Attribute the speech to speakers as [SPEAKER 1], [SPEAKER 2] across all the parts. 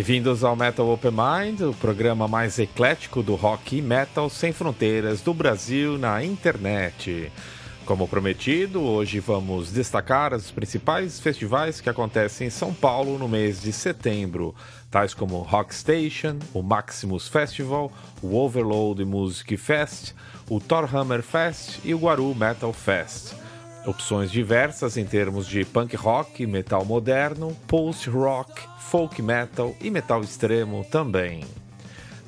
[SPEAKER 1] Bem-vindos ao Metal Open Mind, o programa mais eclético do rock e metal sem fronteiras do Brasil na internet. Como prometido, hoje vamos destacar os principais festivais que acontecem em São Paulo no mês de setembro, tais como Rock Station, o Maximus Festival, o Overload Music Fest, o Thorhammer Fest e o Guaru Metal Fest. Opções diversas em termos de punk rock, metal moderno, post-rock, folk metal e metal extremo também.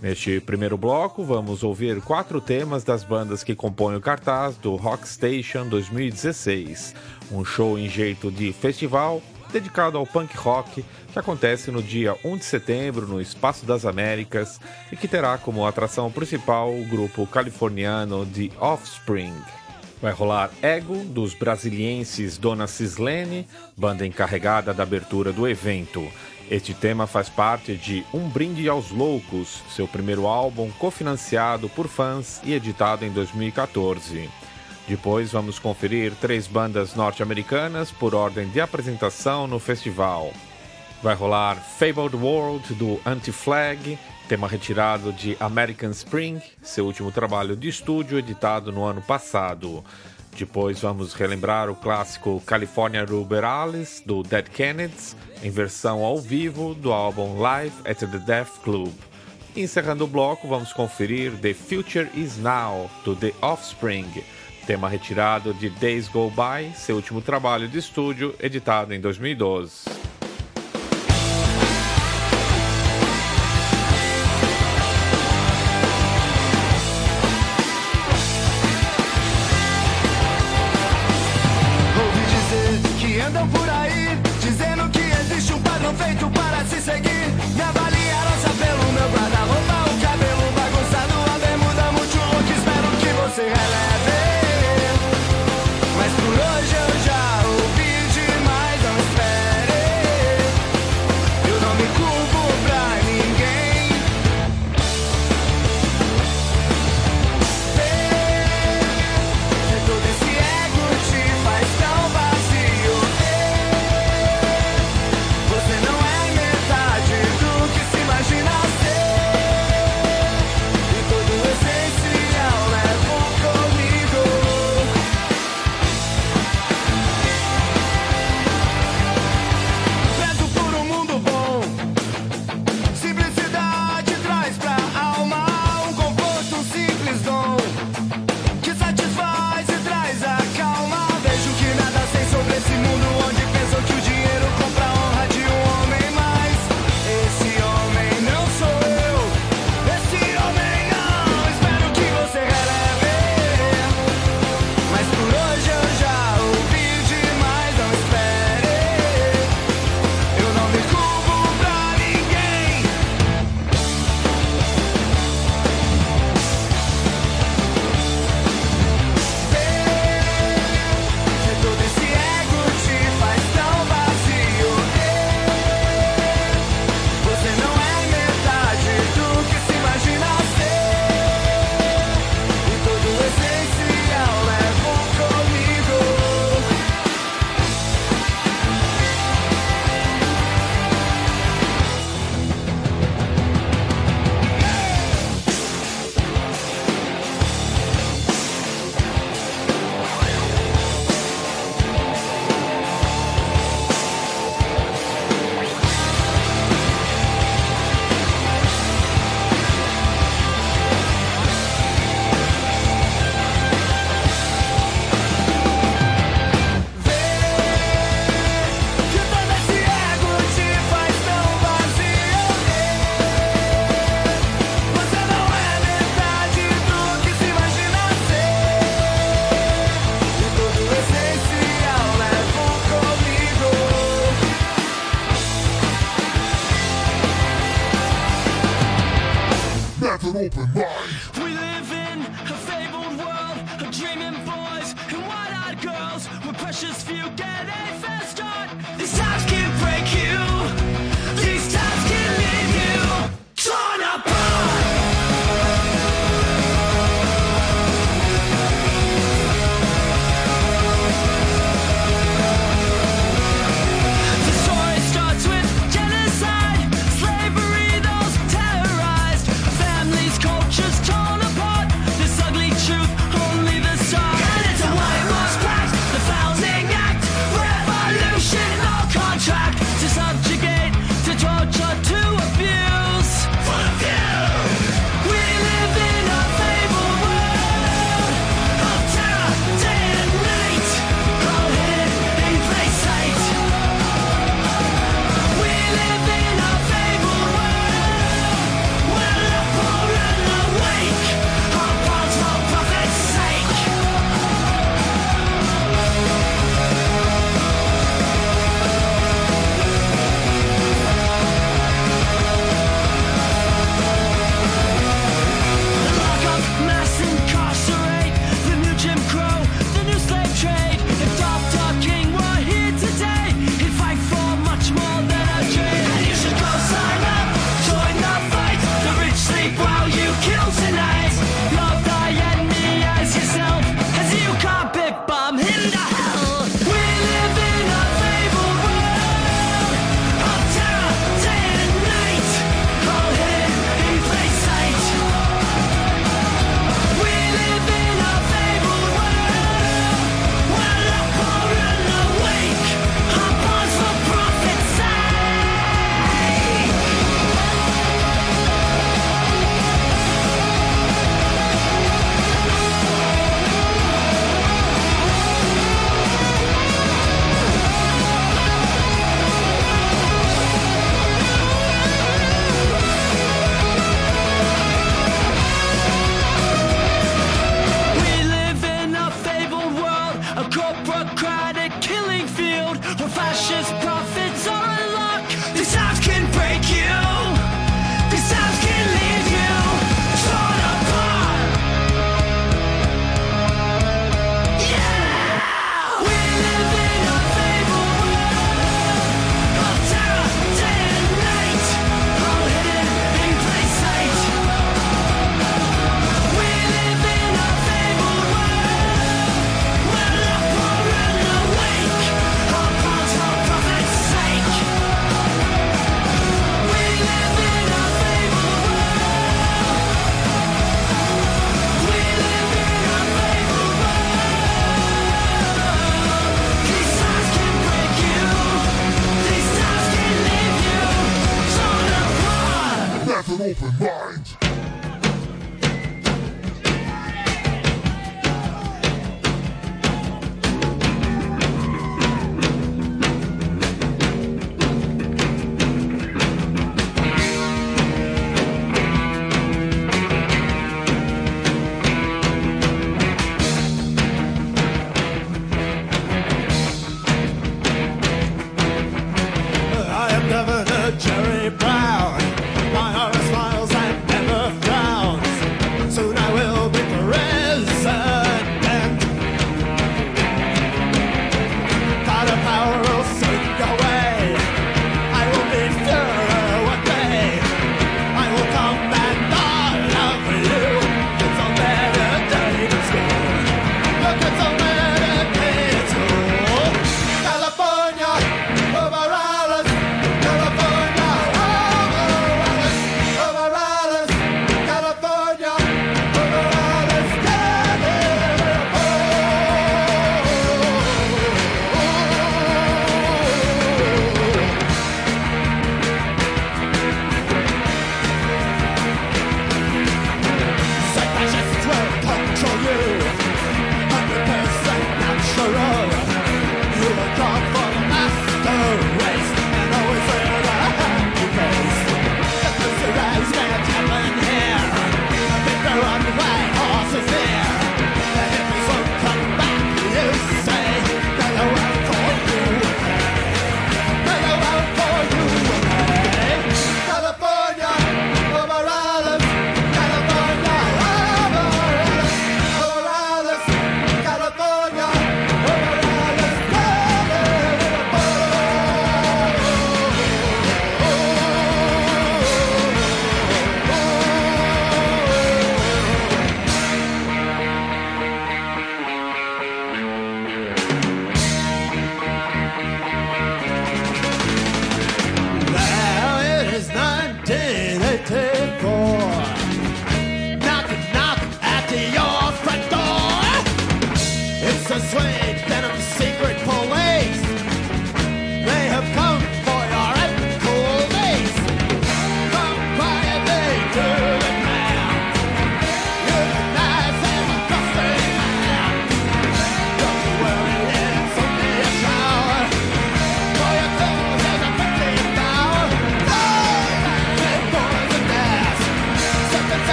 [SPEAKER 1] Neste primeiro bloco, vamos ouvir quatro temas das bandas que compõem o cartaz do Rock Station 2016, um show em jeito de festival dedicado ao punk rock que acontece no dia 1 de setembro no Espaço das Américas e que terá como atração principal o grupo californiano The Offspring. Vai rolar Ego, dos brasilienses Dona Cislene, banda encarregada da abertura do evento. Este tema faz parte de Um Brinde aos Loucos, seu primeiro álbum cofinanciado por fãs e editado em 2014. Depois vamos conferir três bandas norte-americanas por ordem de apresentação no festival. Vai rolar Fabled World do Anti-Flag, tema retirado de American Spring, seu último trabalho de estúdio editado no ano passado. Depois vamos relembrar o clássico California Ruberalis do Dead Kennedys, em versão ao vivo do álbum Live at the Death Club. Encerrando o bloco, vamos conferir The Future Is Now do The Offspring, tema retirado de Days Go By, seu último trabalho de estúdio editado em 2012.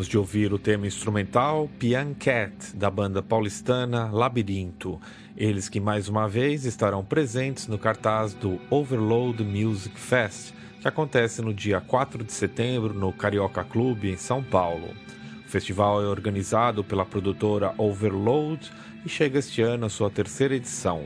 [SPEAKER 1] Acabamos de ouvir o tema instrumental Pian Cat, da banda paulistana Labirinto. Eles que mais uma vez estarão presentes no cartaz do Overload Music Fest, que acontece no dia 4 de setembro no Carioca Clube, em São Paulo. O festival é organizado pela produtora Overload e chega este ano à sua terceira edição.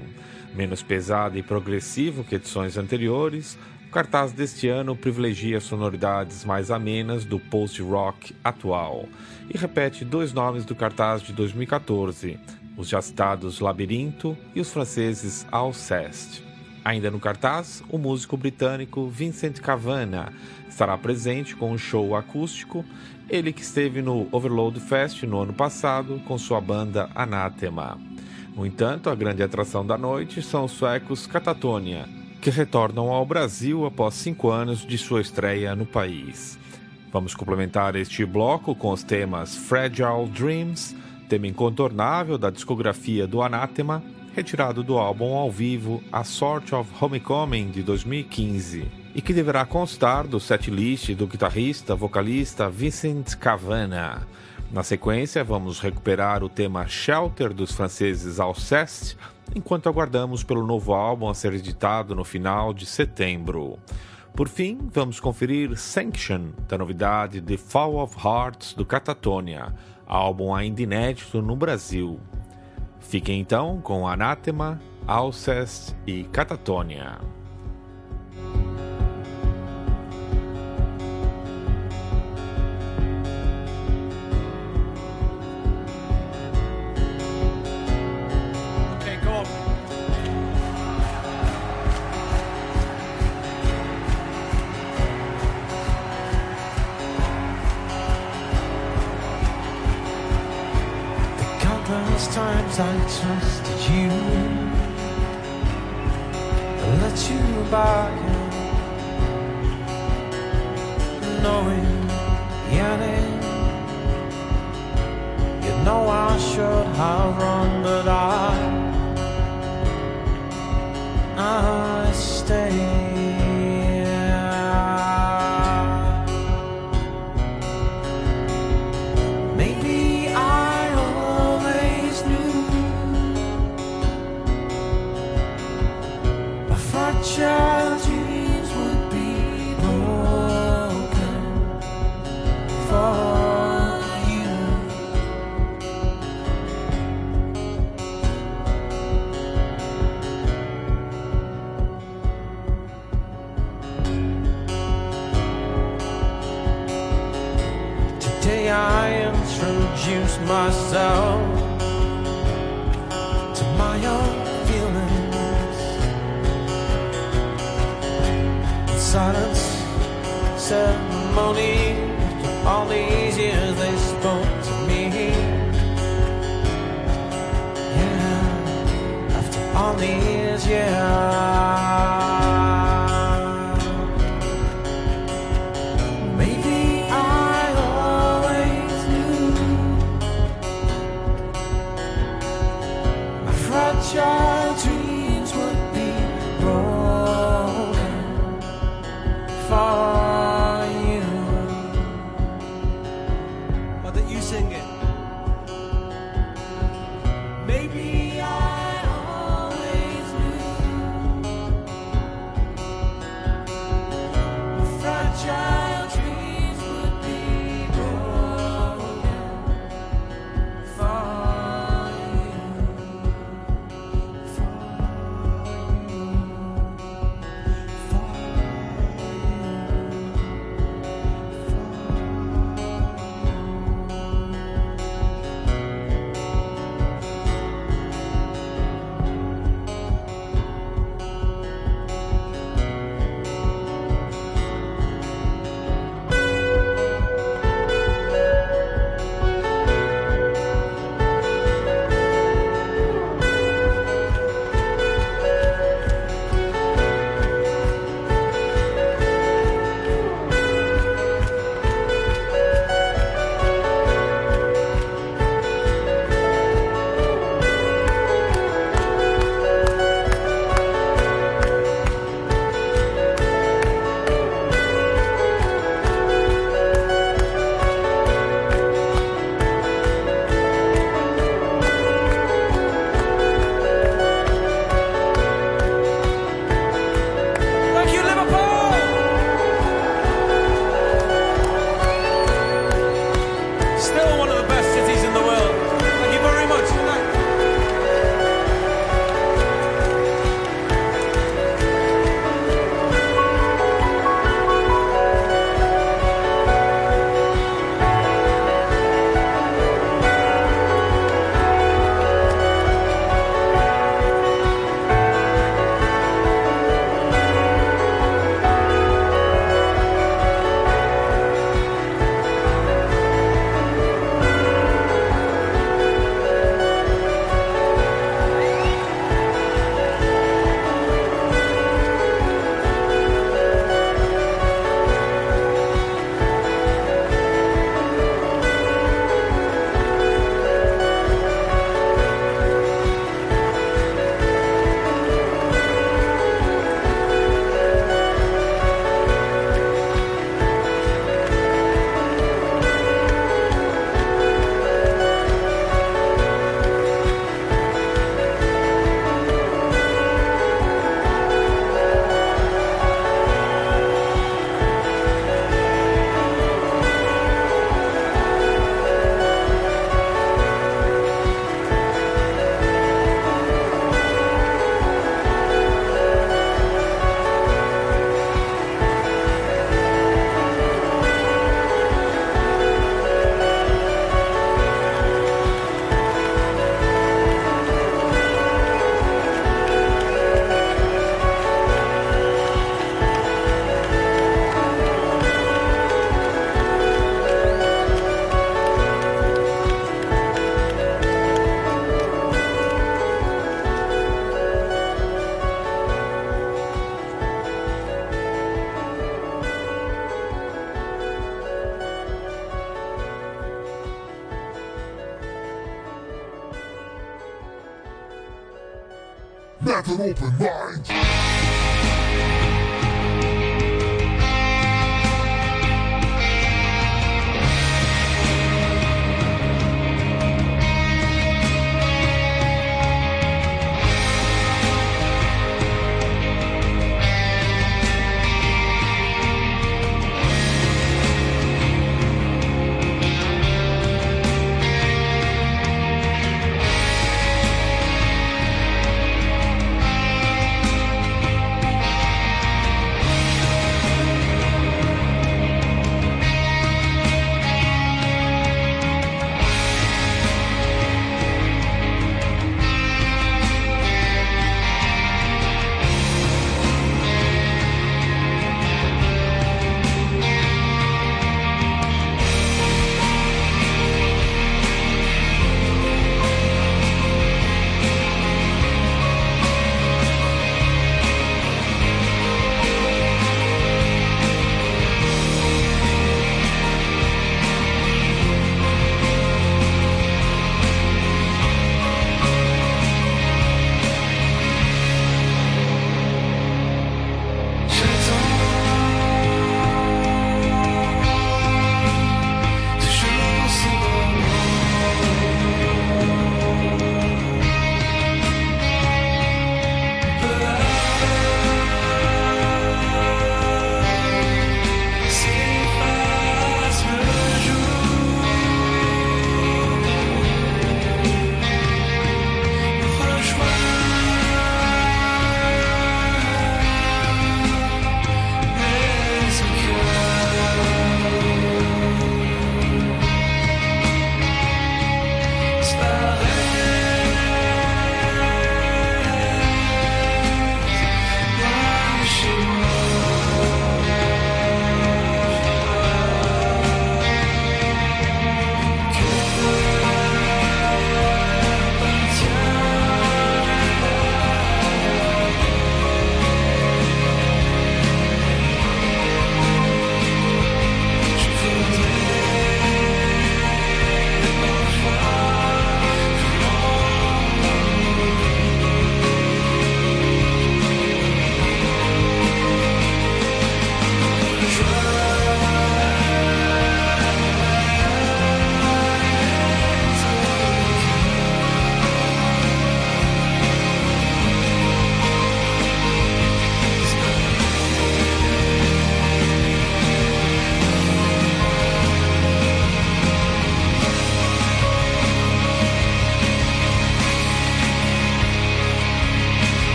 [SPEAKER 1] Menos pesado e progressivo que edições anteriores, cartaz deste ano privilegia sonoridades mais amenas do post-rock atual e repete dois nomes do cartaz de 2014, os já citados Labirinto e os franceses Alceste. Ainda no cartaz, o músico britânico Vincent Cavanna estará presente com um show acústico, ele que esteve no Overload Fest no ano passado com sua banda Anathema. No entanto, a grande atração da noite são os suecos Catatonia, que retornam ao Brasil após cinco anos de sua estreia no país. Vamos complementar este bloco com os temas Fragile Dreams, tema incontornável da discografia do Anathema, retirado do álbum ao vivo A Sort of Homecoming de 2015, e que deverá constar do setlist do guitarrista vocalista Vincent Cavanna. Na sequência, vamos recuperar o tema Shelter dos franceses Alceste, enquanto aguardamos pelo novo álbum a ser editado no final de setembro. Por fim, vamos conferir Sanction, da novidade The Fall of Hearts do Catatonia, álbum ainda inédito no Brasil. Fiquem então com Anathema, Alcest e Catatonia.
[SPEAKER 2] Times I trusted you. I let you back Knowing the ending. You know I should have run but I I stayed Child dreams would be broken for you. Today I introduce myself to my own. silence ceremony. All these years, they spoke to me. Yeah, after all these years.
[SPEAKER 3] maybe I always knew. Fragile.
[SPEAKER 2] Open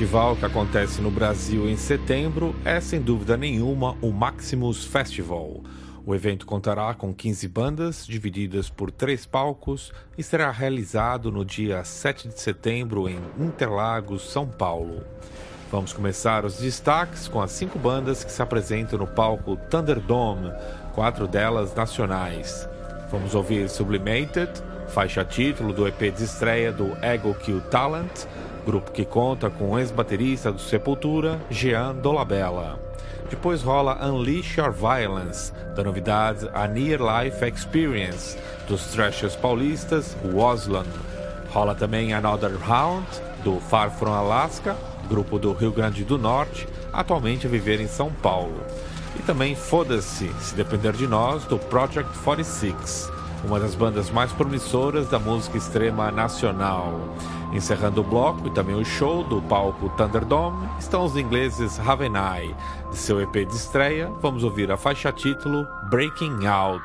[SPEAKER 2] festival que acontece no Brasil em setembro é, sem dúvida nenhuma, o Maximus Festival. O evento contará com 15 bandas, divididas por três palcos, e será realizado no dia 7 de setembro em Interlagos, São Paulo. Vamos começar os destaques com as cinco bandas que se apresentam no palco Thunderdome, quatro delas nacionais. Vamos ouvir Sublimated, faixa título do EP de estreia do Ego Kill Talent, grupo que conta com o ex-baterista do Sepultura, Jean Dolabella. Depois rola Unleash Your Violence, da novidade A Near Life Experience, dos thrashers paulistas Waslan. Rola também Another Round, do Far From Alaska, grupo do Rio Grande do Norte, atualmente a viver em São Paulo. E também Foda-se, se depender de nós, do Project 46 uma das bandas mais promissoras da música extrema nacional. Encerrando o bloco e também o show do palco Thunderdome estão os ingleses Ravenai. De seu EP de estreia, vamos ouvir a faixa título Breaking Out.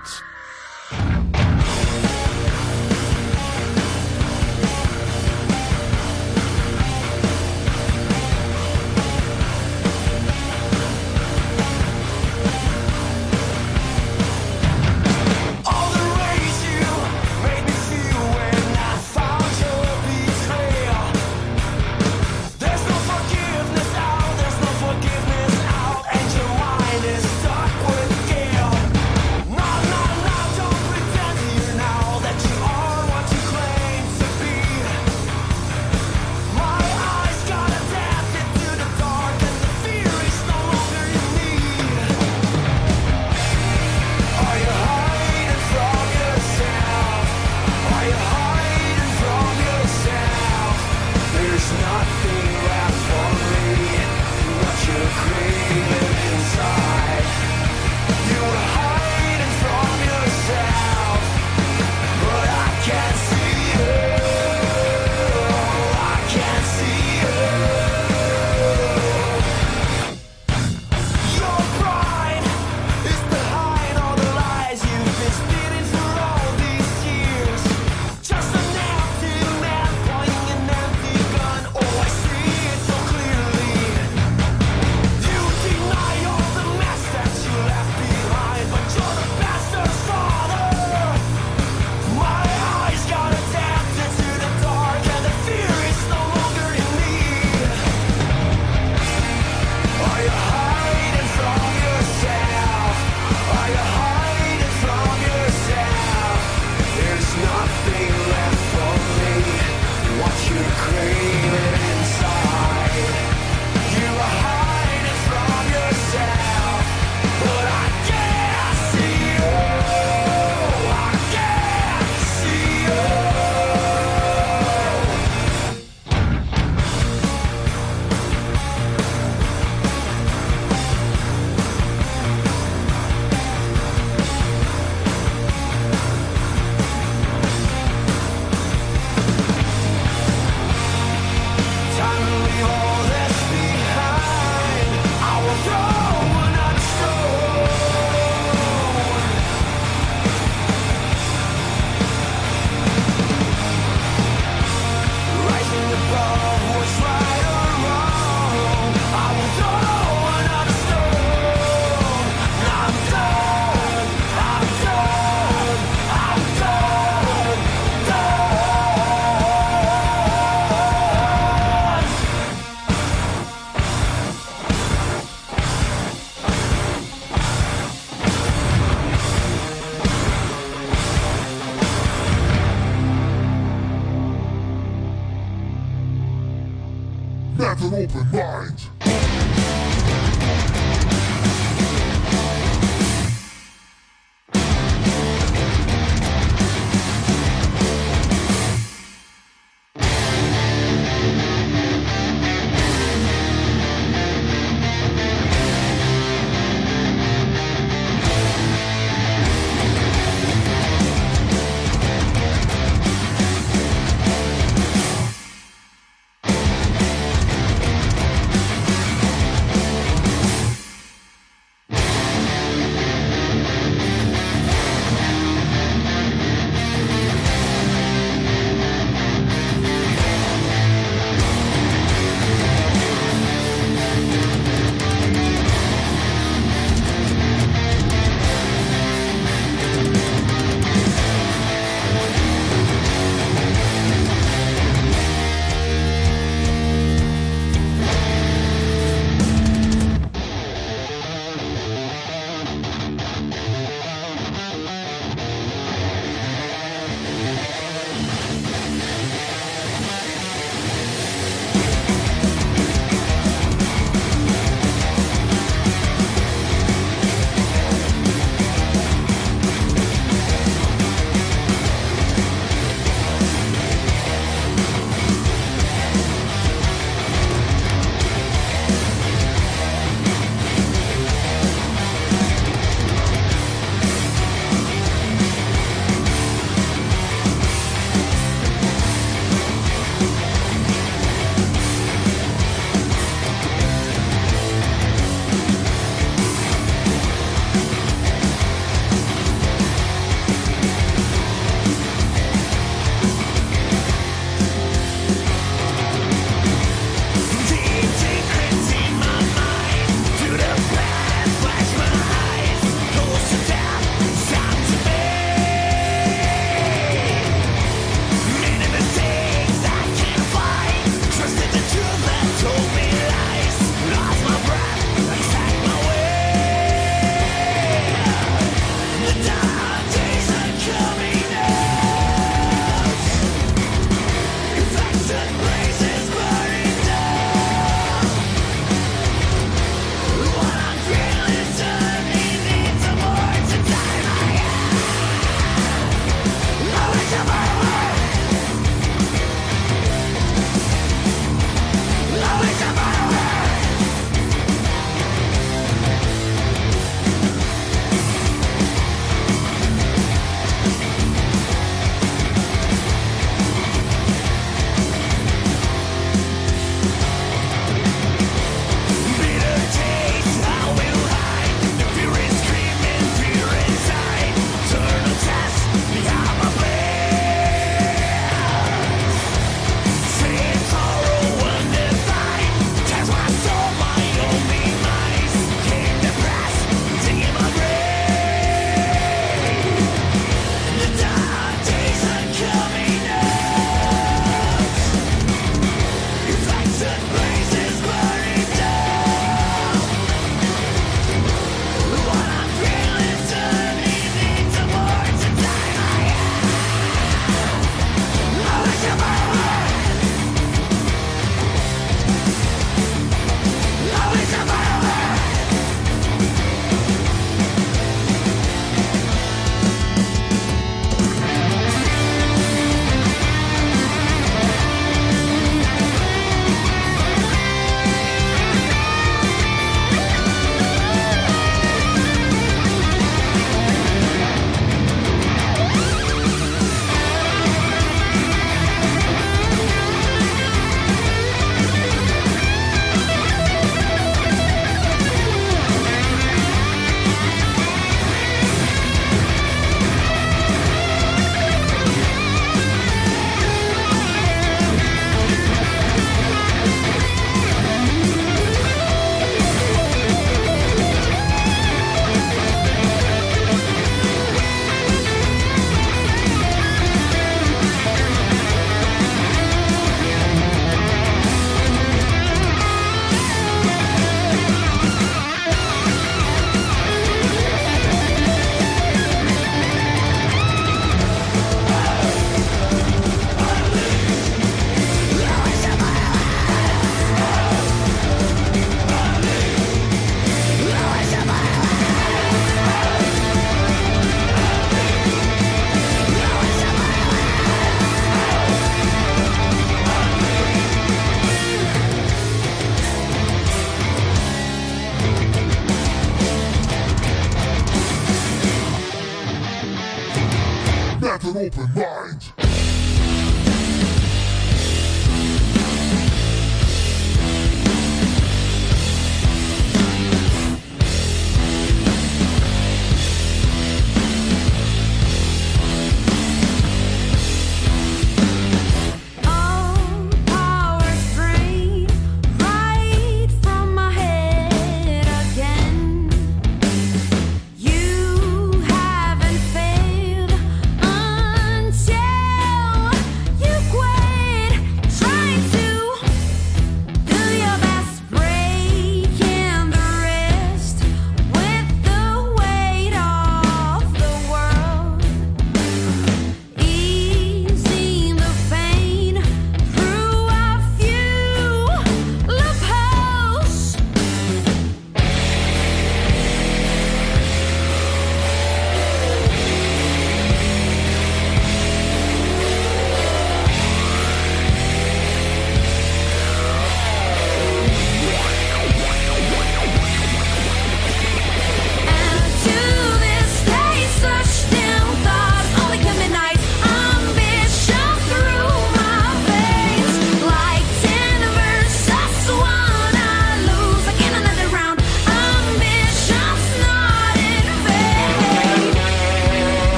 [SPEAKER 4] open
[SPEAKER 3] up.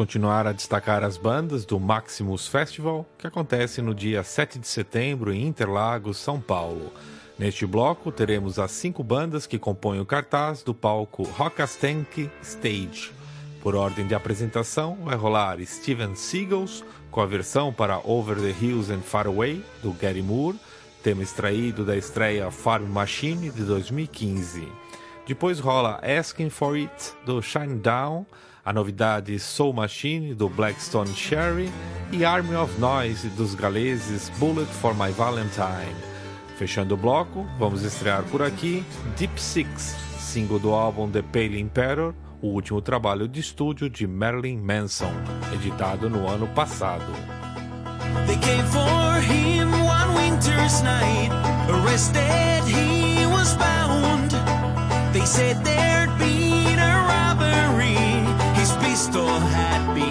[SPEAKER 1] continuar a destacar as bandas do Maximus Festival, que acontece no dia 7 de setembro em Interlagos, São Paulo. Neste bloco, teremos as cinco bandas que compõem o cartaz do palco Rockastank Stage. Por ordem de apresentação, vai rolar Steven Seagulls, com a versão para Over the Hills and Far Away, do Gary Moore, tema extraído da estreia Farm Machine de 2015. Depois rola Asking for It, do Shine Down, a novidade Soul Machine do Blackstone Sherry e Army of Noise dos galeses Bullet for My Valentine. Fechando o bloco, vamos estrear por aqui Deep Six, single do álbum The Pale Emperor, o último trabalho de estúdio de Marilyn Manson, editado no ano passado.
[SPEAKER 2] They came for him one winter's night, arrested he was bound. They said there'd be Still happy.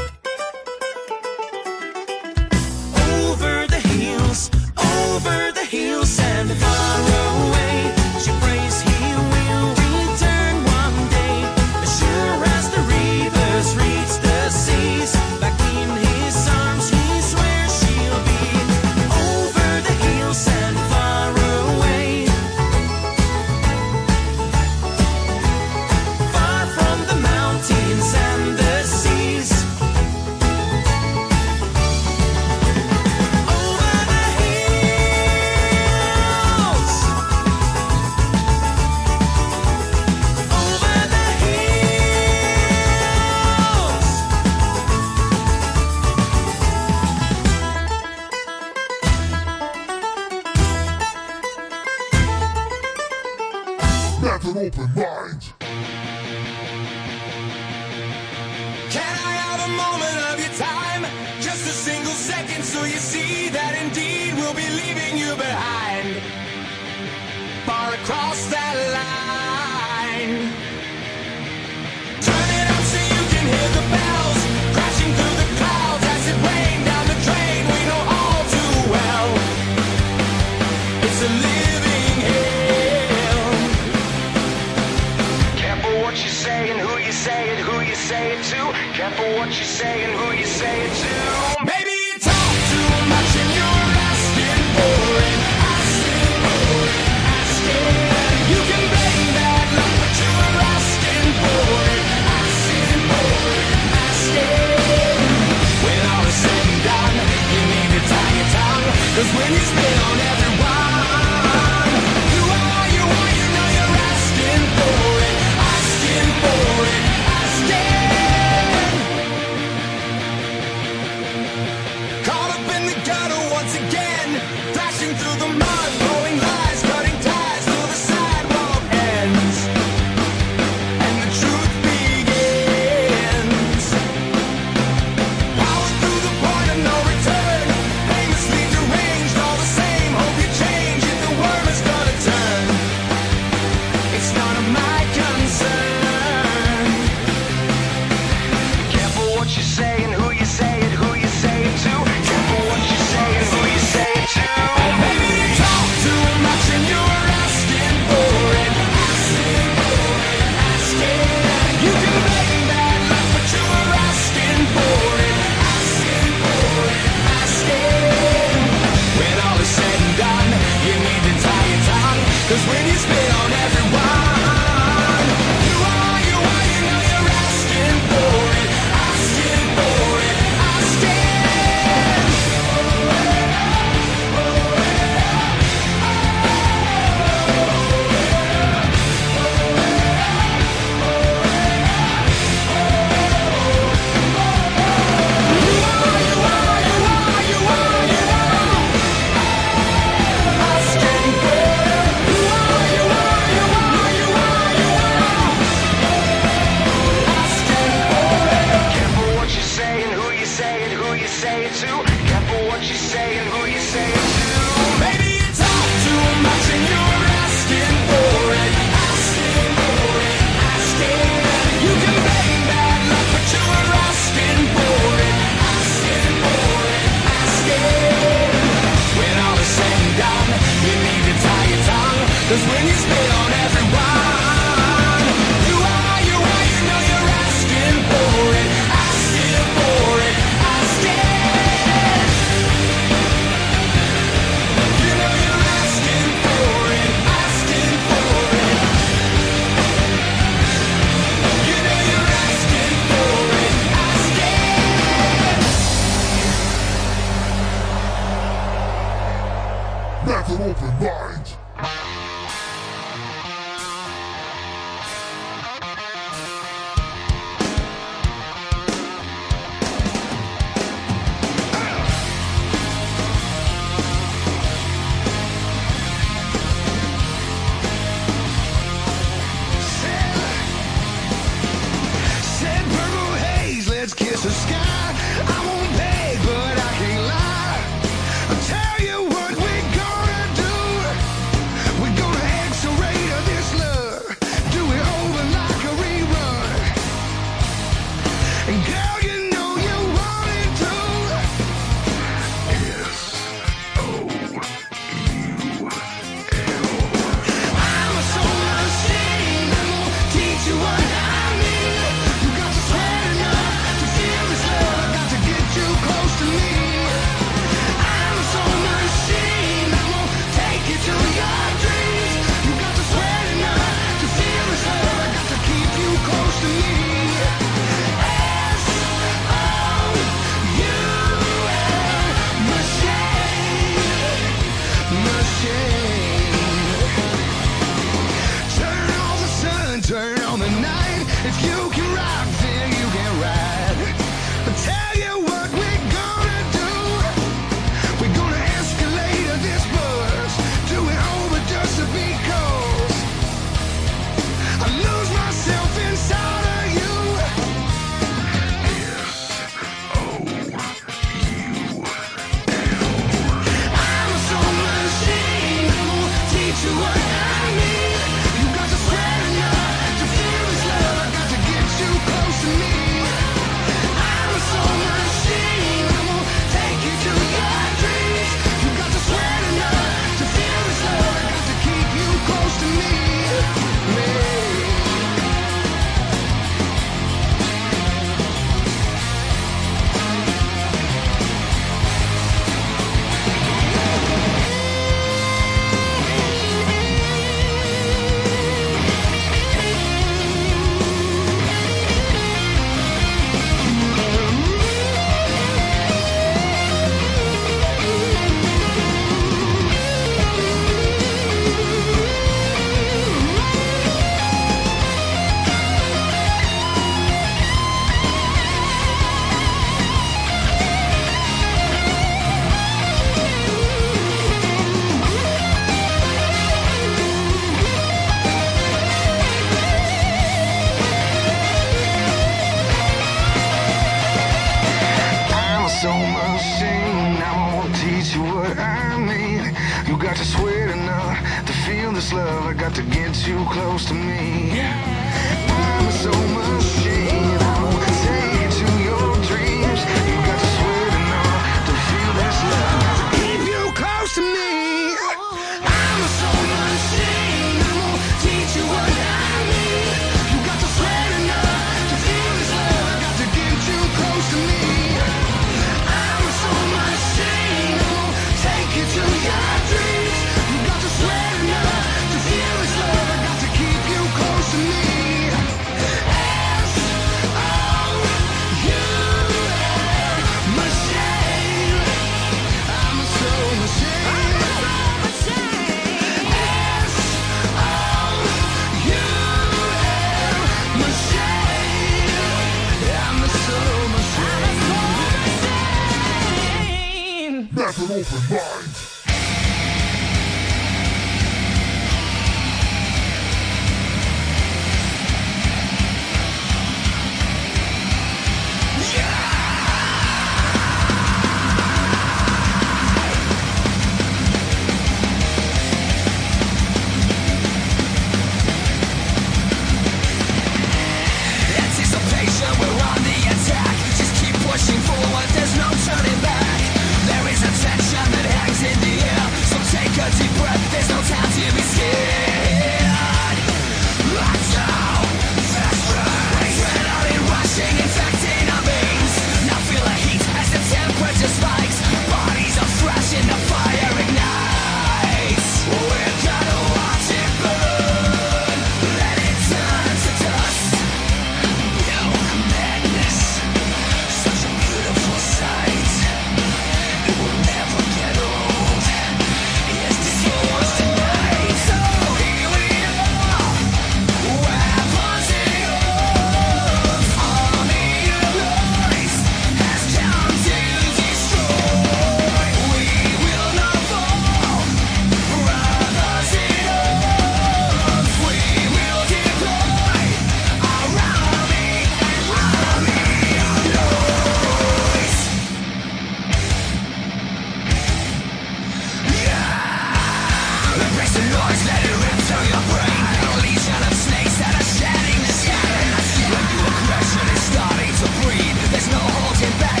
[SPEAKER 2] holding back.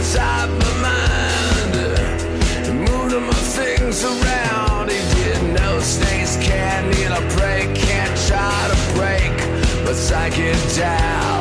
[SPEAKER 2] inside my mind. Moving my things around. He didn't can't need a break, can't try to break, but I down.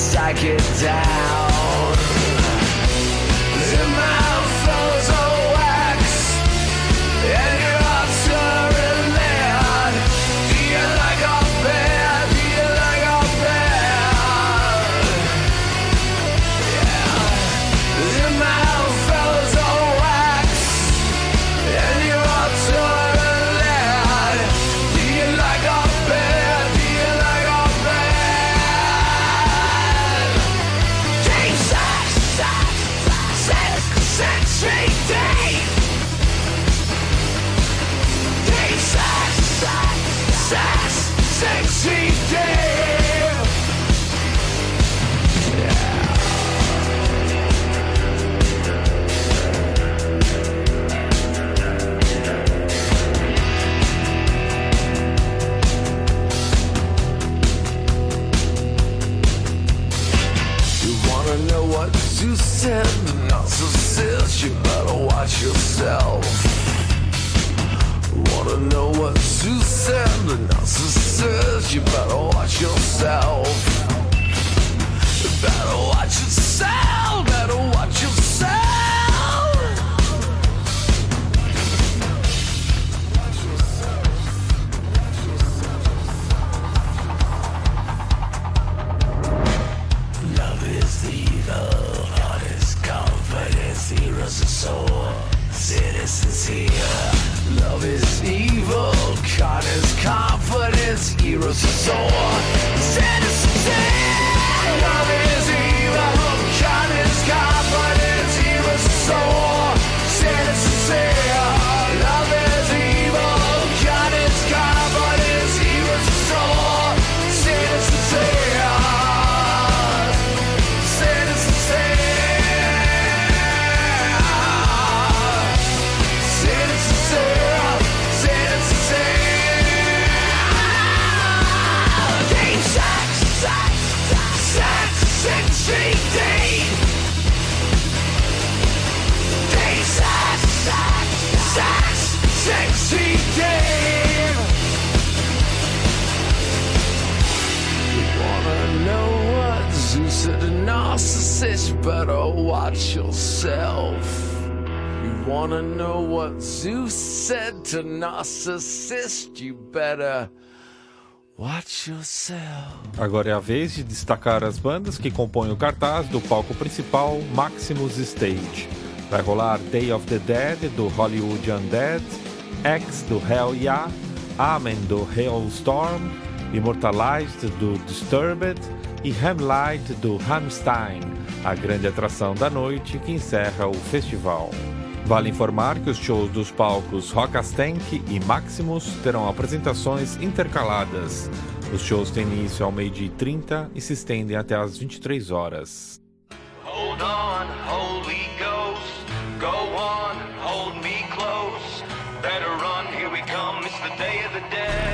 [SPEAKER 2] as down. you better watch yourself. so on. narcissist, better watch yourself. You wanna know what Zeus said to narcissist? You better. Watch yourself.
[SPEAKER 1] Agora é a vez de destacar as bandas que compõem o cartaz do palco principal Maximus Stage. Vai rolar Day of the Dead do Hollywood Undead, X do Hell Yeah, Amen do Hailstorm, Immortalized do Disturbed, e Hamlight do Rammstein, a grande atração da noite que encerra o festival. Vale informar que os shows dos palcos Rockastank e Maximus terão apresentações intercaladas. Os shows têm início ao meio-dia e 30 e se estendem até às 23 horas.
[SPEAKER 2] Hold on, Holy Ghost, go on, hold me close. Better run, here we come, it's the day of the dead.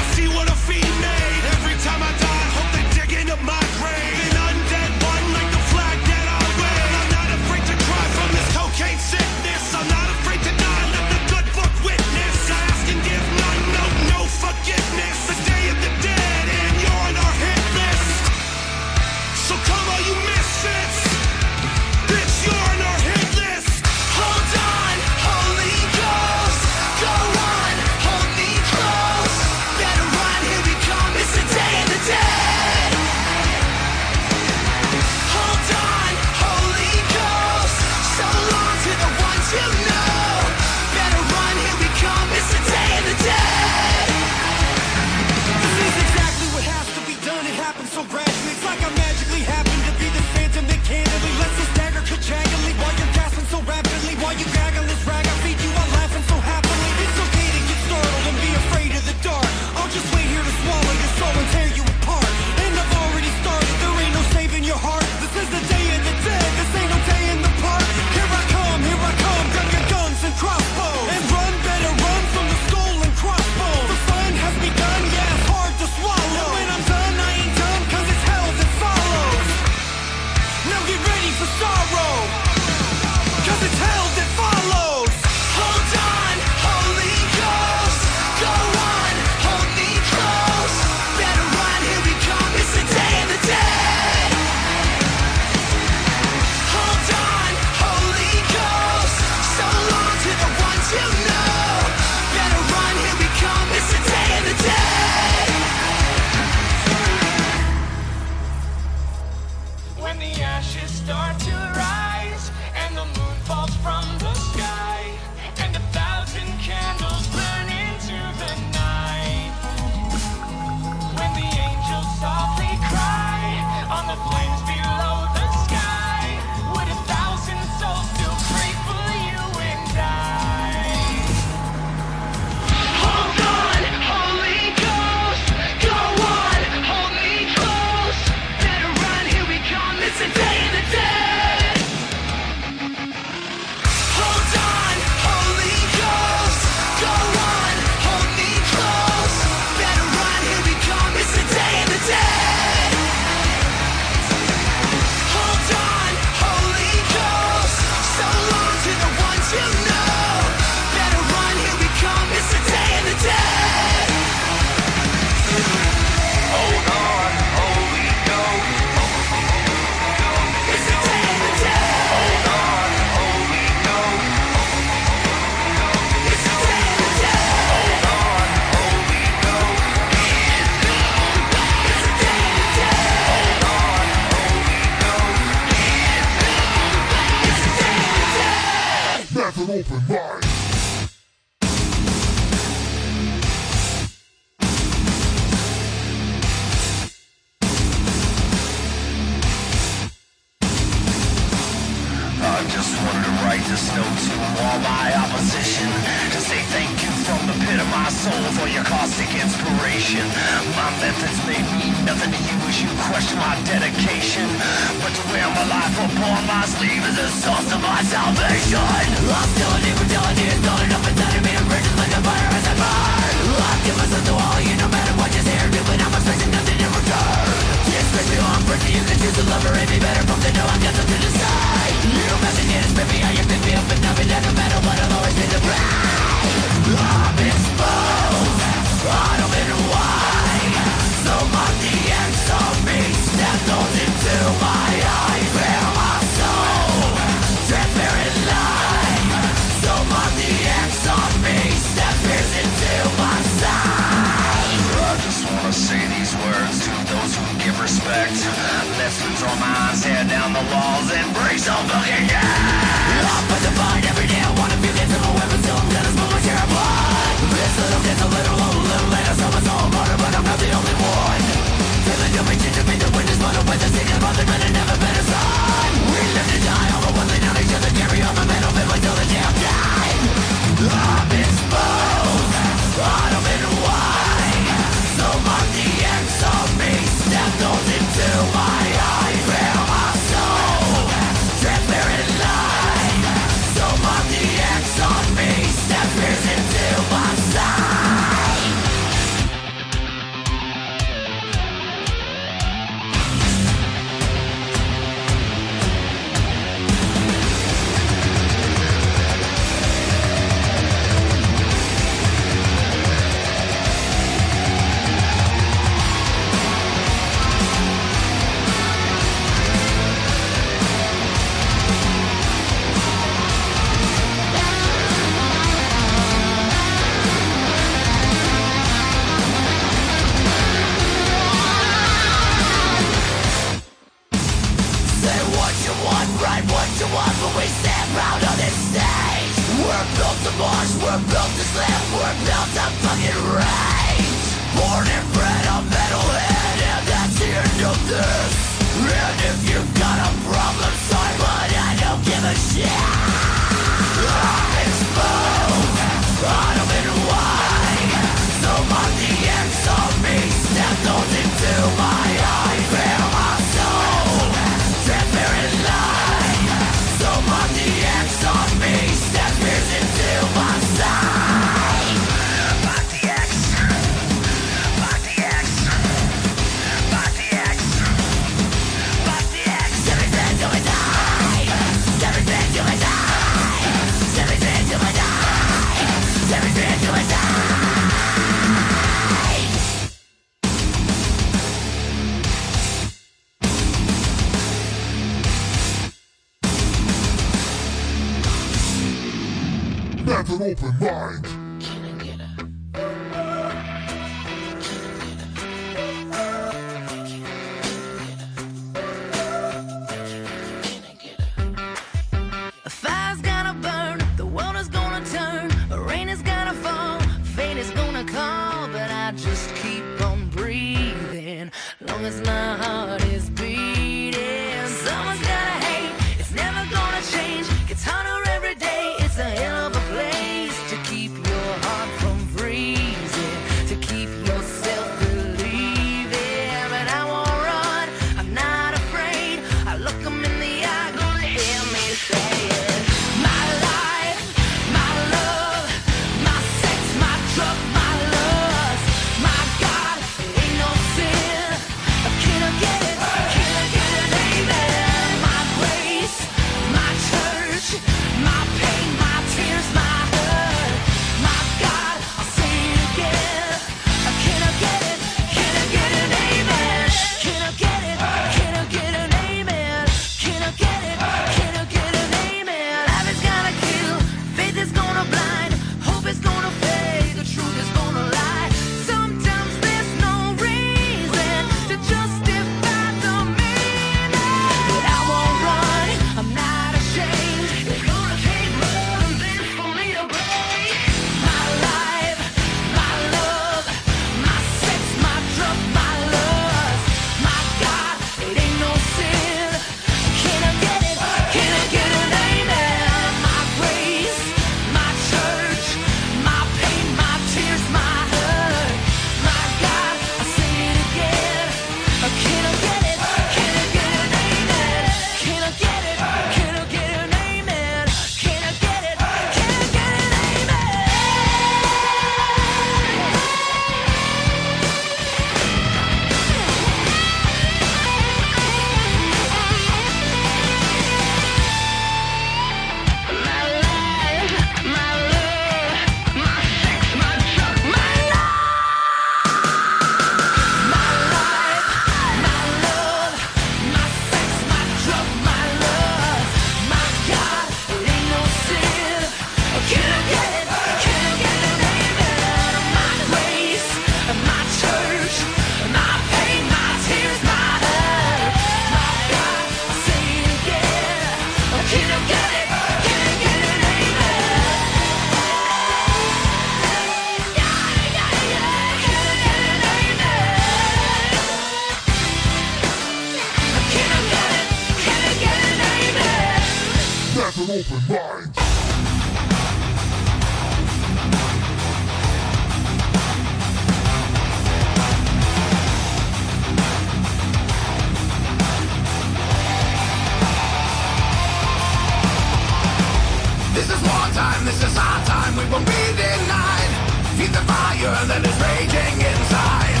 [SPEAKER 5] this is
[SPEAKER 6] our time, we won't be denied. Feed the fire that is raging inside.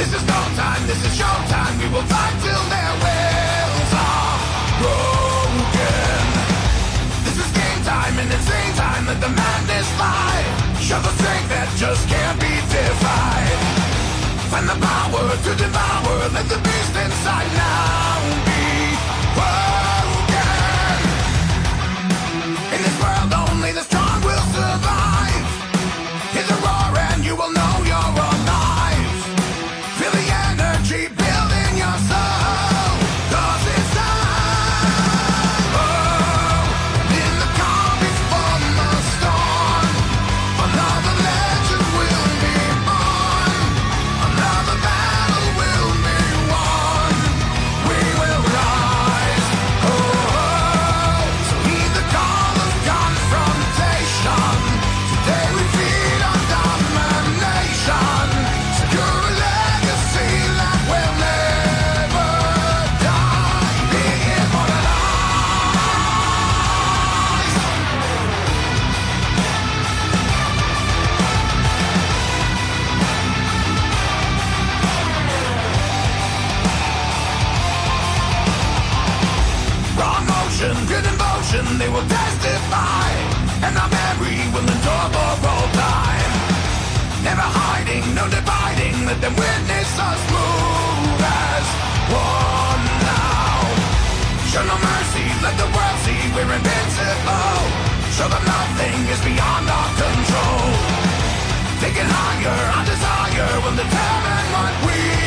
[SPEAKER 6] This is no time, this is your time, we will fight till their wills are broken. This is game time and insane time, let the madness fly. Show the strength that just can't be defied. Find the power to devour, let the beast inside now. let them witness us move as one now. Show no mercy, let the world see we're invincible. Show them nothing is beyond our control. Taking higher, our desire will determine what we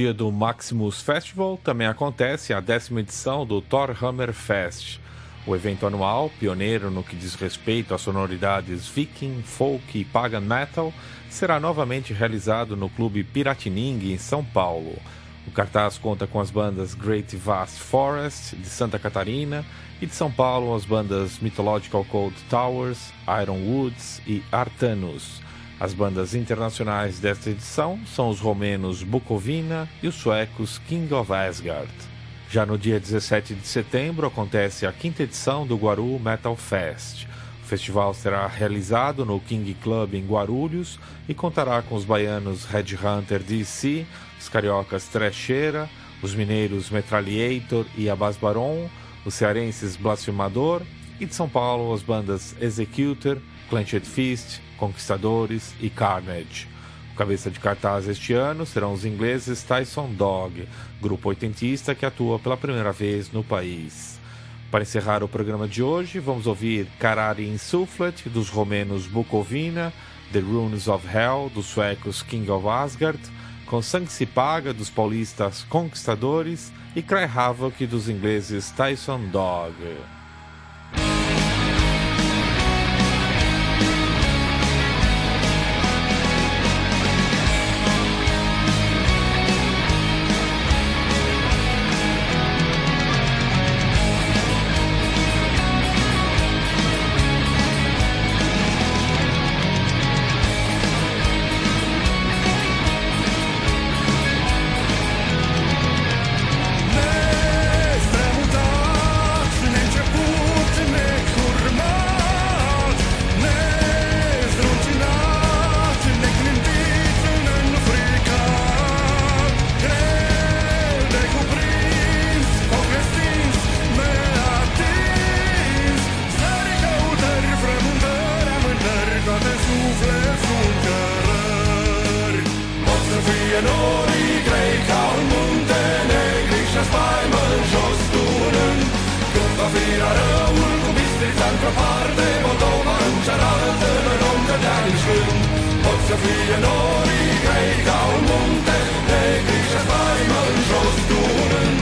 [SPEAKER 1] dia do Maximus Festival, também acontece a décima edição do Thor Hammer Fest. O evento anual, pioneiro no que diz respeito às sonoridades viking, folk e pagan metal, será novamente realizado no Clube Piratininga, em São Paulo. O cartaz conta com as bandas Great Vast Forest, de Santa Catarina, e de São Paulo as bandas Mythological Cold Towers, Iron Woods e Artanus. As bandas internacionais desta edição são os romenos Bukovina e os suecos King of Asgard. Já no dia 17 de setembro acontece a quinta edição do Guaru Metal Fest. O festival será realizado no King Club em Guarulhos e contará com os baianos Red Hunter DC, os cariocas Trecheira, os mineiros Metralhator e Abas Baron, os cearenses Blasfemador e de São Paulo as bandas Executor, Clenched Fist, Conquistadores e Carnage. O cabeça de cartaz este ano serão os ingleses Tyson Dog, grupo oitentista que atua pela primeira vez no país. Para encerrar o programa de hoje, vamos ouvir Carari Insufflet, dos romenos Bukovina, The Runes of Hell, dos suecos King of Asgard, com Sangue Se Paga, dos paulistas Conquistadores, e Cry Havoc, dos ingleses Tyson Dog.
[SPEAKER 7] Cădea nici când Pot să fie norii grei ca un munte negri și spaimă în jos tunând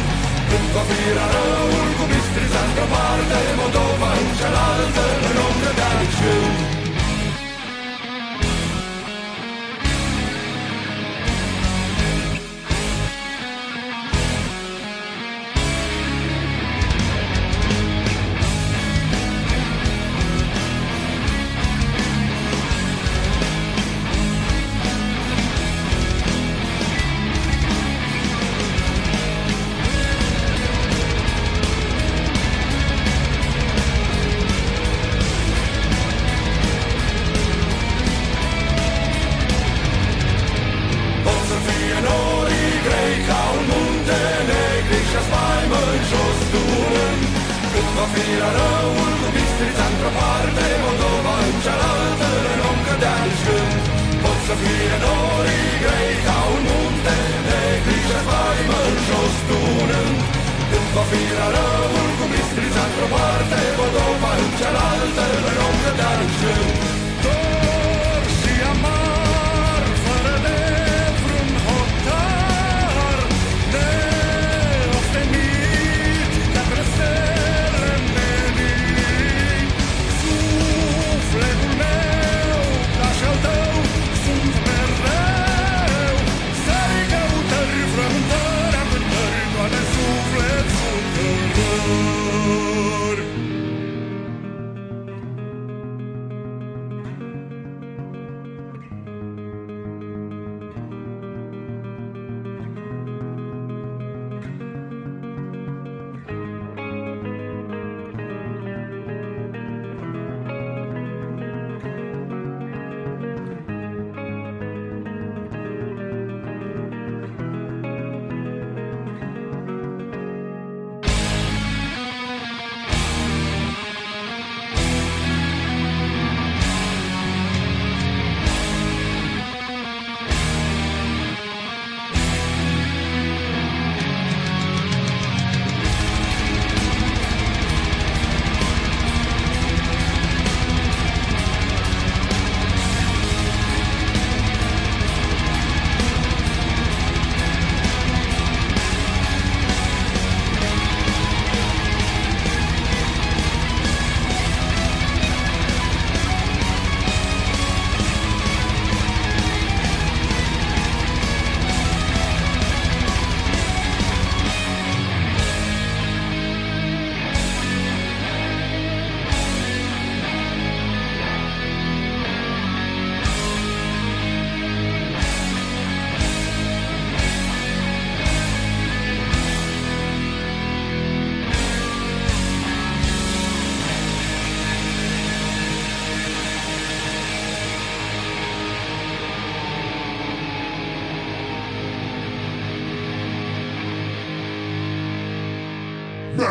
[SPEAKER 7] Când va fi răul cu bistrița într-o parte Moldova în cealaltă Noi vom cădea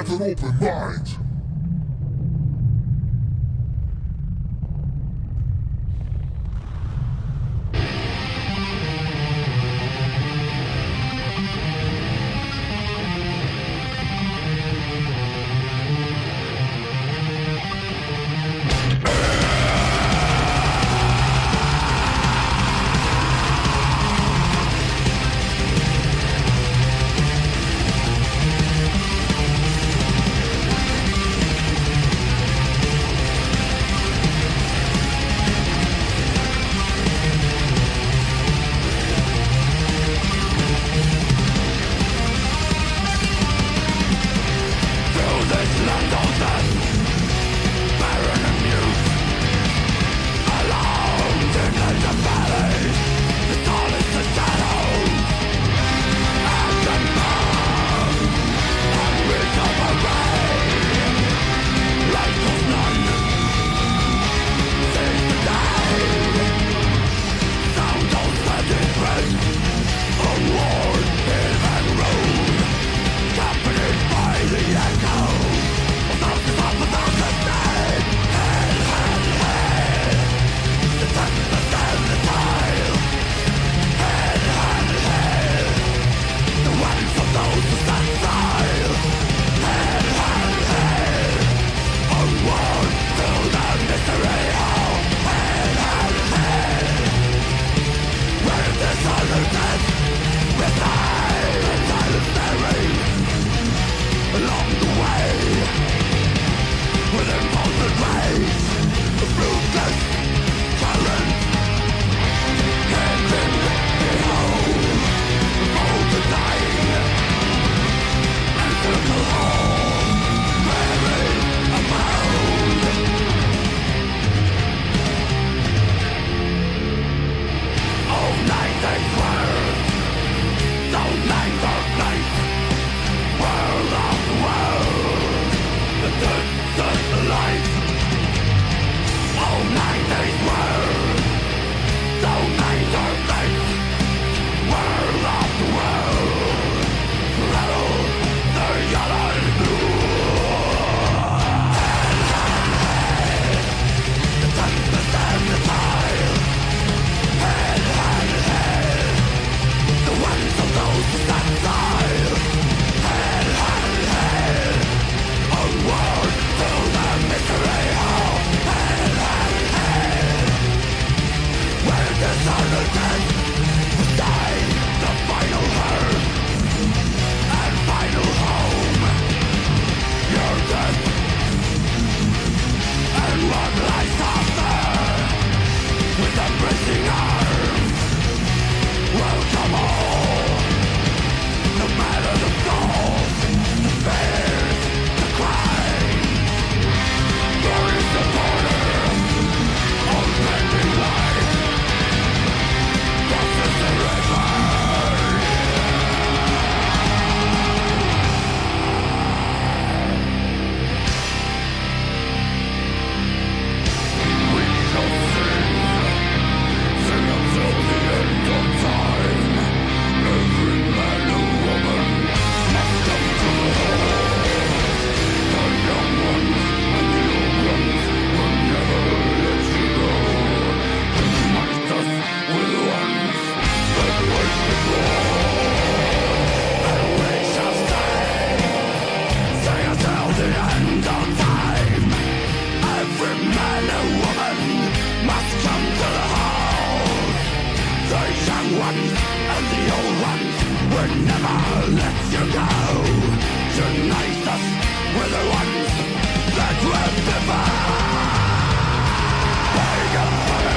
[SPEAKER 7] an open mind. young one and the old one will never let you go.
[SPEAKER 8] Tonight us were the ones that were different.
[SPEAKER 9] Big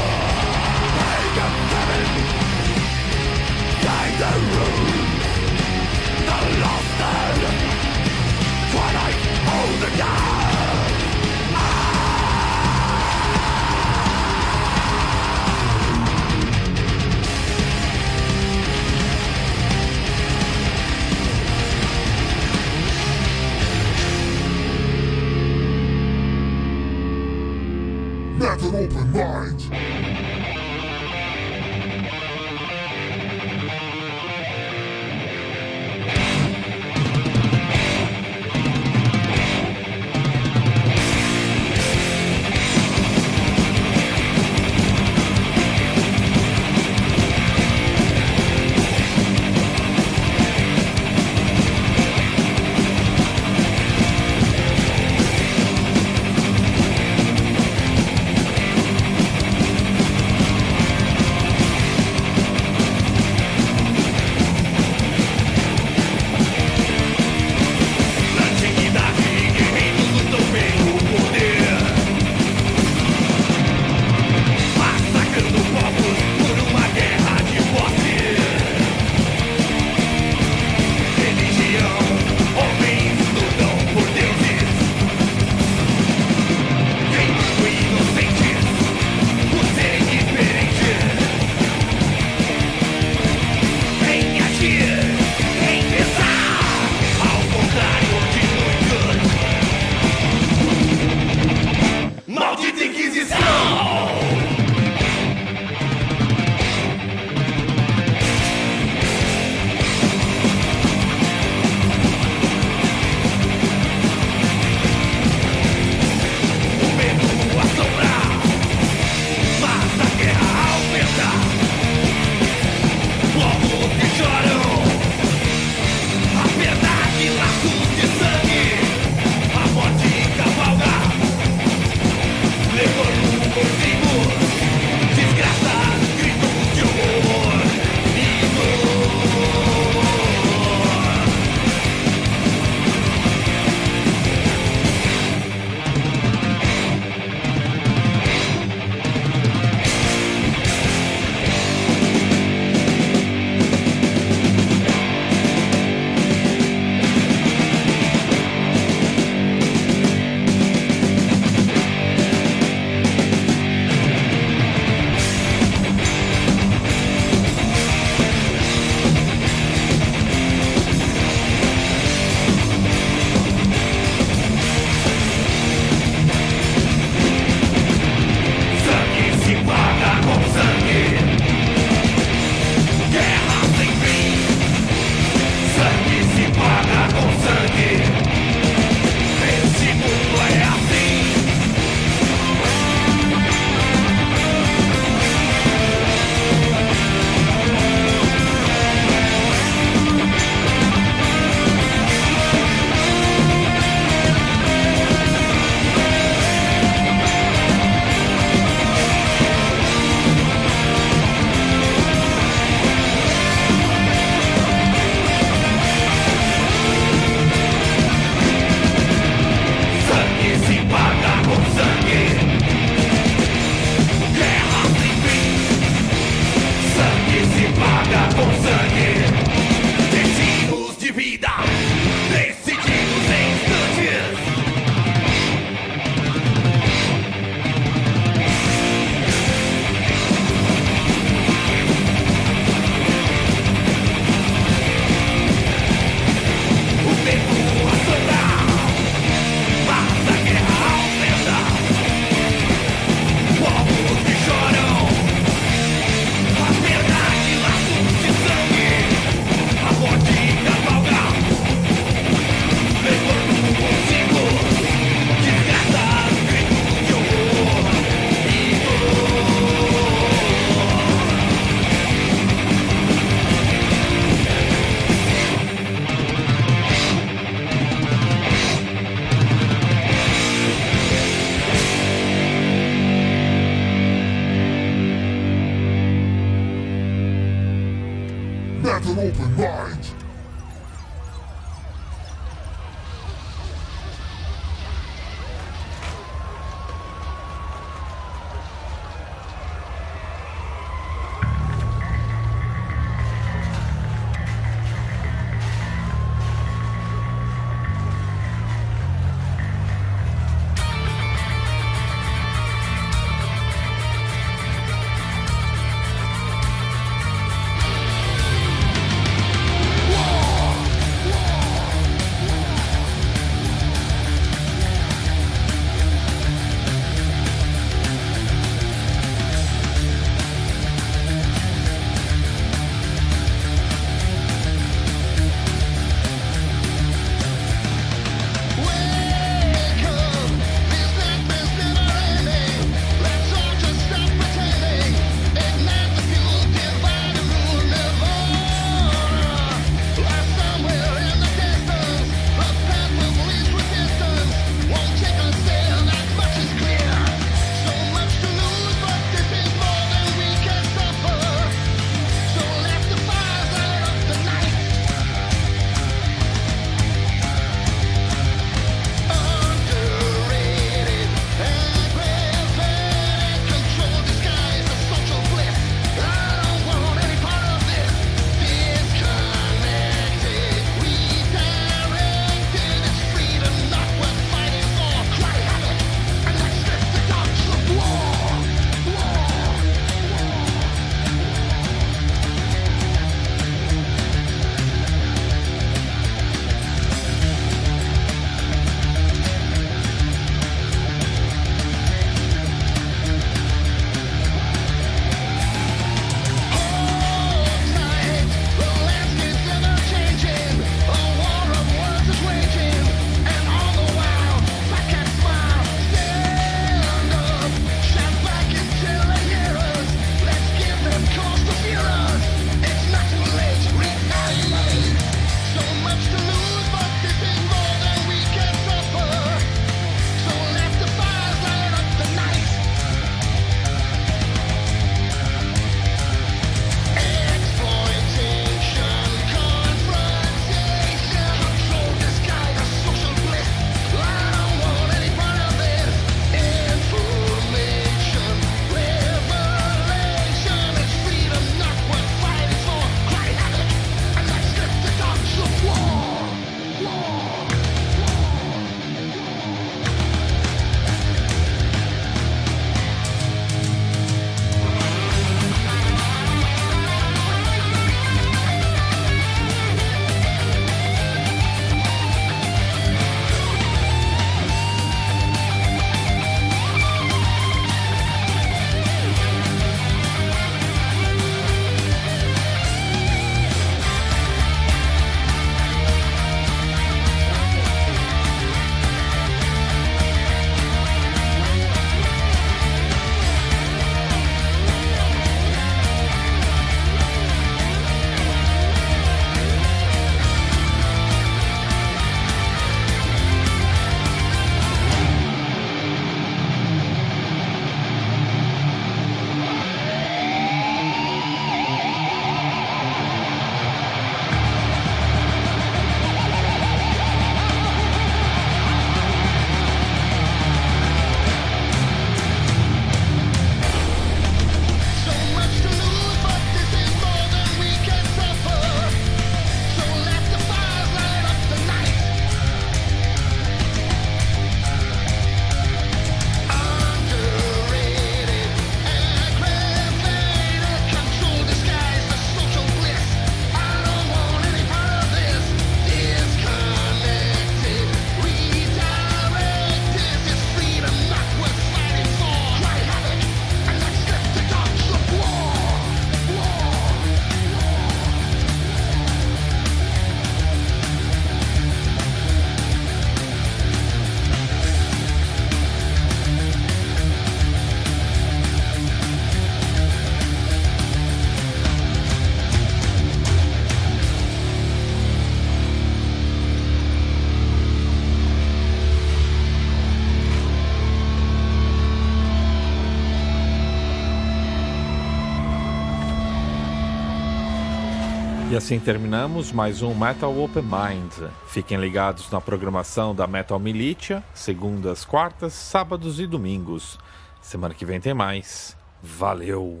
[SPEAKER 1] assim terminamos mais um Metal Open Mind. Fiquem ligados na programação da Metal Militia, segundas, quartas, sábados e domingos. Semana que vem tem mais. Valeu!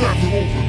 [SPEAKER 8] Metal.